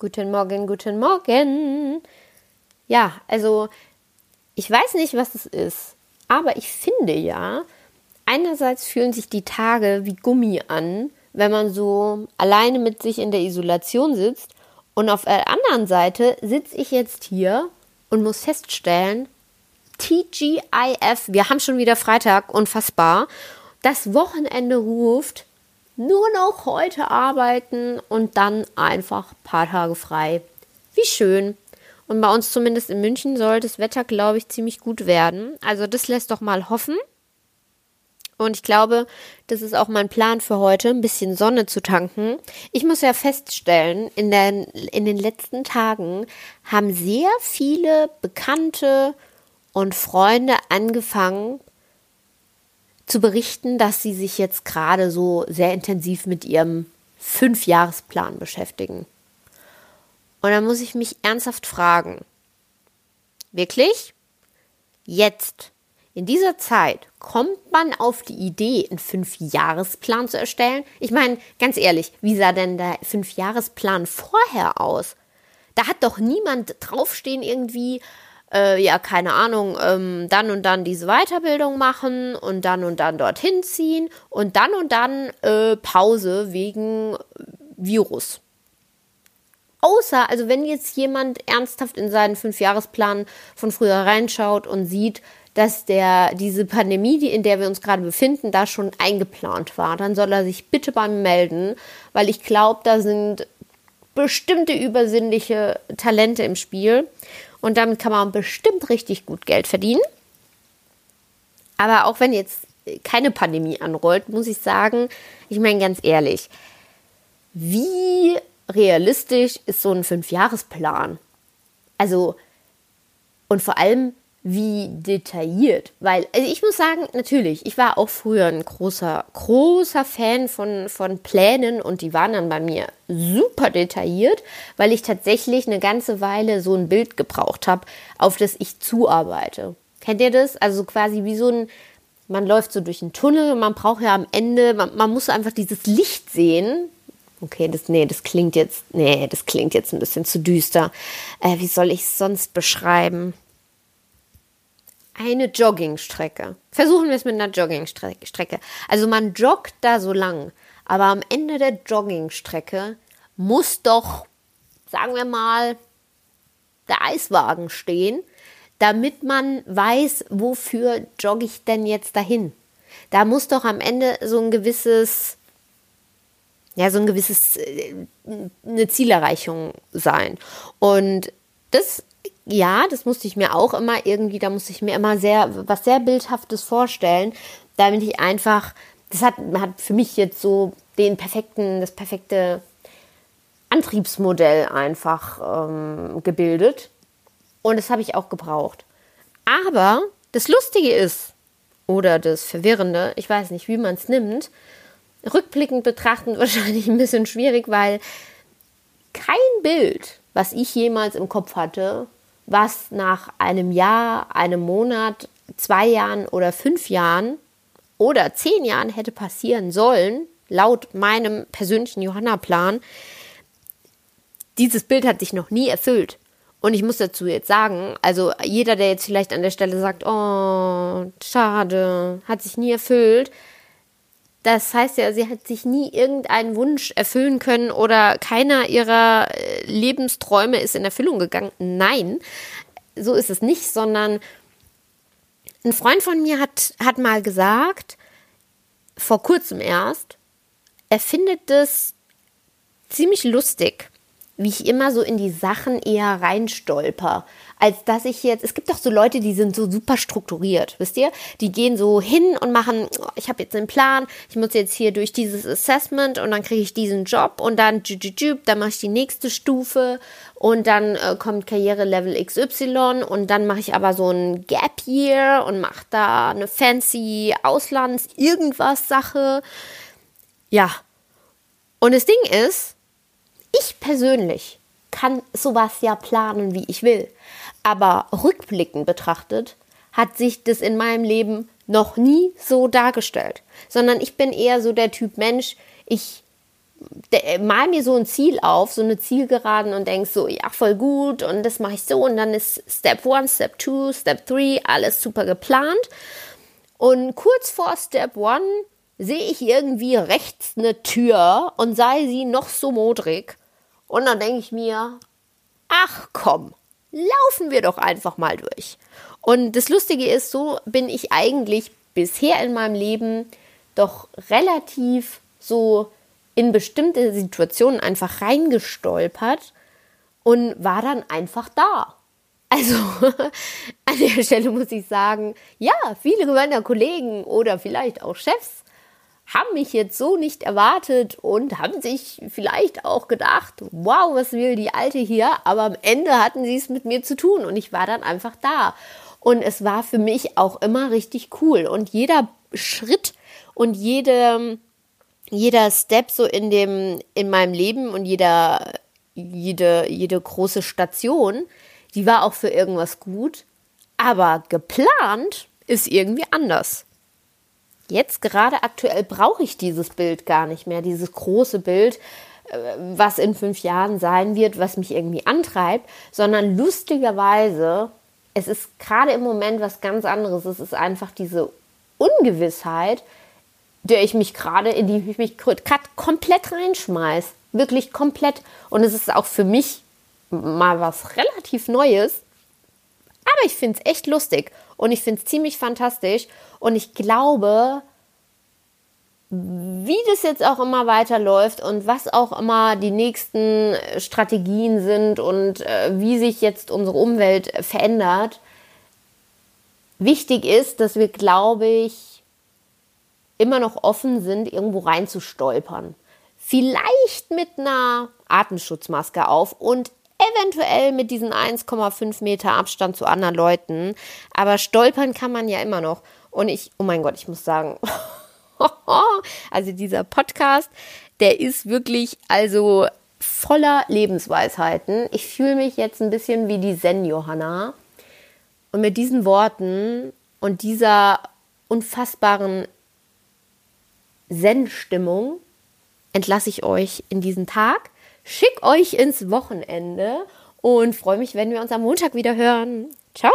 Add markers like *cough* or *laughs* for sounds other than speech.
Guten Morgen, guten Morgen. Ja, also ich weiß nicht, was es ist, aber ich finde ja, einerseits fühlen sich die Tage wie Gummi an, wenn man so alleine mit sich in der Isolation sitzt. Und auf der anderen Seite sitze ich jetzt hier und muss feststellen, TGIF, wir haben schon wieder Freitag, unfassbar. Das Wochenende ruft, nur noch heute arbeiten und dann einfach ein paar Tage frei. Wie schön. Und bei uns zumindest in München soll das Wetter, glaube ich, ziemlich gut werden. Also das lässt doch mal hoffen. Und ich glaube, das ist auch mein Plan für heute, ein bisschen Sonne zu tanken. Ich muss ja feststellen, in den, in den letzten Tagen haben sehr viele Bekannte und Freunde angefangen, zu berichten, dass sie sich jetzt gerade so sehr intensiv mit ihrem Fünfjahresplan beschäftigen. Und dann muss ich mich ernsthaft fragen, wirklich? Jetzt, in dieser Zeit, kommt man auf die Idee, einen Fünfjahresplan zu erstellen? Ich meine, ganz ehrlich, wie sah denn der Fünfjahresplan vorher aus? Da hat doch niemand draufstehen irgendwie, äh, ja, keine Ahnung, ähm, dann und dann diese Weiterbildung machen und dann und dann dorthin ziehen und dann und dann äh, Pause wegen Virus. Außer, also wenn jetzt jemand ernsthaft in seinen Fünfjahresplan von früher reinschaut und sieht, dass der, diese Pandemie, die, in der wir uns gerade befinden, da schon eingeplant war, dann soll er sich bitte bei mir melden, weil ich glaube, da sind bestimmte übersinnliche Talente im Spiel. Und damit kann man bestimmt richtig gut Geld verdienen. Aber auch wenn jetzt keine Pandemie anrollt, muss ich sagen, ich meine ganz ehrlich, wie realistisch ist so ein Fünfjahresplan? Also, und vor allem, wie detailliert. Weil, also ich muss sagen, natürlich, ich war auch früher ein großer, großer Fan von, von Plänen und die waren dann bei mir super detailliert, weil ich tatsächlich eine ganze Weile so ein Bild gebraucht habe, auf das ich zuarbeite. Kennt ihr das? Also quasi wie so ein, man läuft so durch einen Tunnel man braucht ja am Ende, man, man muss einfach dieses Licht sehen, Okay, das, nee, das klingt jetzt, nee, das klingt jetzt ein bisschen zu düster. Äh, wie soll ich es sonst beschreiben? Eine Joggingstrecke. Versuchen wir es mit einer Joggingstrecke. Also man joggt da so lang, aber am Ende der Joggingstrecke muss doch, sagen wir mal, der Eiswagen stehen, damit man weiß, wofür jogge ich denn jetzt dahin. Da muss doch am Ende so ein gewisses, ja, so ein gewisses, äh, eine Zielerreichung sein. Und das ja, das musste ich mir auch immer irgendwie, da musste ich mir immer sehr, was sehr Bildhaftes vorstellen, damit ich einfach, das hat, hat für mich jetzt so den perfekten, das perfekte Antriebsmodell einfach ähm, gebildet. Und das habe ich auch gebraucht. Aber das Lustige ist, oder das Verwirrende, ich weiß nicht, wie man es nimmt, rückblickend betrachtend *laughs* wahrscheinlich ein bisschen schwierig, weil kein Bild, was ich jemals im Kopf hatte, was nach einem Jahr, einem Monat, zwei Jahren oder fünf Jahren oder zehn Jahren hätte passieren sollen, laut meinem persönlichen Johanna-Plan, dieses Bild hat sich noch nie erfüllt. Und ich muss dazu jetzt sagen, also jeder, der jetzt vielleicht an der Stelle sagt, oh, schade, hat sich nie erfüllt, das heißt ja, sie hat sich nie irgendeinen Wunsch erfüllen können oder keiner ihrer äh, Lebensträume ist in Erfüllung gegangen. Nein, so ist es nicht, sondern ein Freund von mir hat, hat mal gesagt, vor kurzem erst, er findet es ziemlich lustig, wie ich immer so in die Sachen eher reinstolper, als dass ich jetzt, es gibt doch so Leute, die sind so super strukturiert, wisst ihr? Die gehen so hin und machen, oh, ich habe jetzt einen Plan, ich muss jetzt hier durch dieses Assessment und dann kriege ich diesen Job und dann, dann mache ich die nächste Stufe und dann äh, kommt Karriere-Level XY und dann mache ich aber so ein Gap Year und mache da eine fancy Auslands-Irgendwas-Sache. Ja. Und das Ding ist, ich persönlich kann sowas ja planen, wie ich will. Aber rückblickend betrachtet hat sich das in meinem Leben noch nie so dargestellt, sondern ich bin eher so der Typ Mensch, ich mal mir so ein Ziel auf, so eine Zielgeraden und denkst so, ja, voll gut und das mache ich so und dann ist Step 1, Step 2, Step 3, alles super geplant. Und kurz vor Step 1 sehe ich irgendwie rechts eine Tür und sei sie noch so modrig. Und dann denke ich mir, ach komm, laufen wir doch einfach mal durch. Und das Lustige ist, so bin ich eigentlich bisher in meinem Leben doch relativ so in bestimmte Situationen einfach reingestolpert und war dann einfach da. Also *laughs* an der Stelle muss ich sagen, ja, viele meiner Kollegen oder vielleicht auch Chefs haben mich jetzt so nicht erwartet und haben sich vielleicht auch gedacht, wow, was will die Alte hier? Aber am Ende hatten sie es mit mir zu tun und ich war dann einfach da. Und es war für mich auch immer richtig cool. Und jeder Schritt und jede, jeder Step so in dem, in meinem Leben und jeder, jede, jede große Station, die war auch für irgendwas gut. Aber geplant ist irgendwie anders. Jetzt gerade aktuell brauche ich dieses Bild gar nicht mehr, dieses große Bild, äh, was in fünf Jahren sein wird, was mich irgendwie antreibt, sondern lustigerweise, es ist gerade im Moment was ganz anderes. Es ist einfach diese Ungewissheit, der ich mich gerade, in die ich mich gerade komplett reinschmeiß. Wirklich komplett. Und es ist auch für mich mal was relativ Neues. Aber ich finde es echt lustig und ich finde es ziemlich fantastisch. Und ich glaube, wie das jetzt auch immer weiterläuft und was auch immer die nächsten Strategien sind und äh, wie sich jetzt unsere Umwelt verändert, wichtig ist, dass wir, glaube ich, immer noch offen sind, irgendwo reinzustolpern. Vielleicht mit einer Atemschutzmaske auf und eventuell mit diesen 1,5 Meter Abstand zu anderen Leuten. Aber stolpern kann man ja immer noch. Und ich, oh mein Gott, ich muss sagen, *laughs* also dieser Podcast, der ist wirklich also voller Lebensweisheiten. Ich fühle mich jetzt ein bisschen wie die Zen-Johanna. Und mit diesen Worten und dieser unfassbaren Zen-Stimmung entlasse ich euch in diesen Tag schick euch ins Wochenende und freue mich, wenn wir uns am Montag wieder hören. Ciao!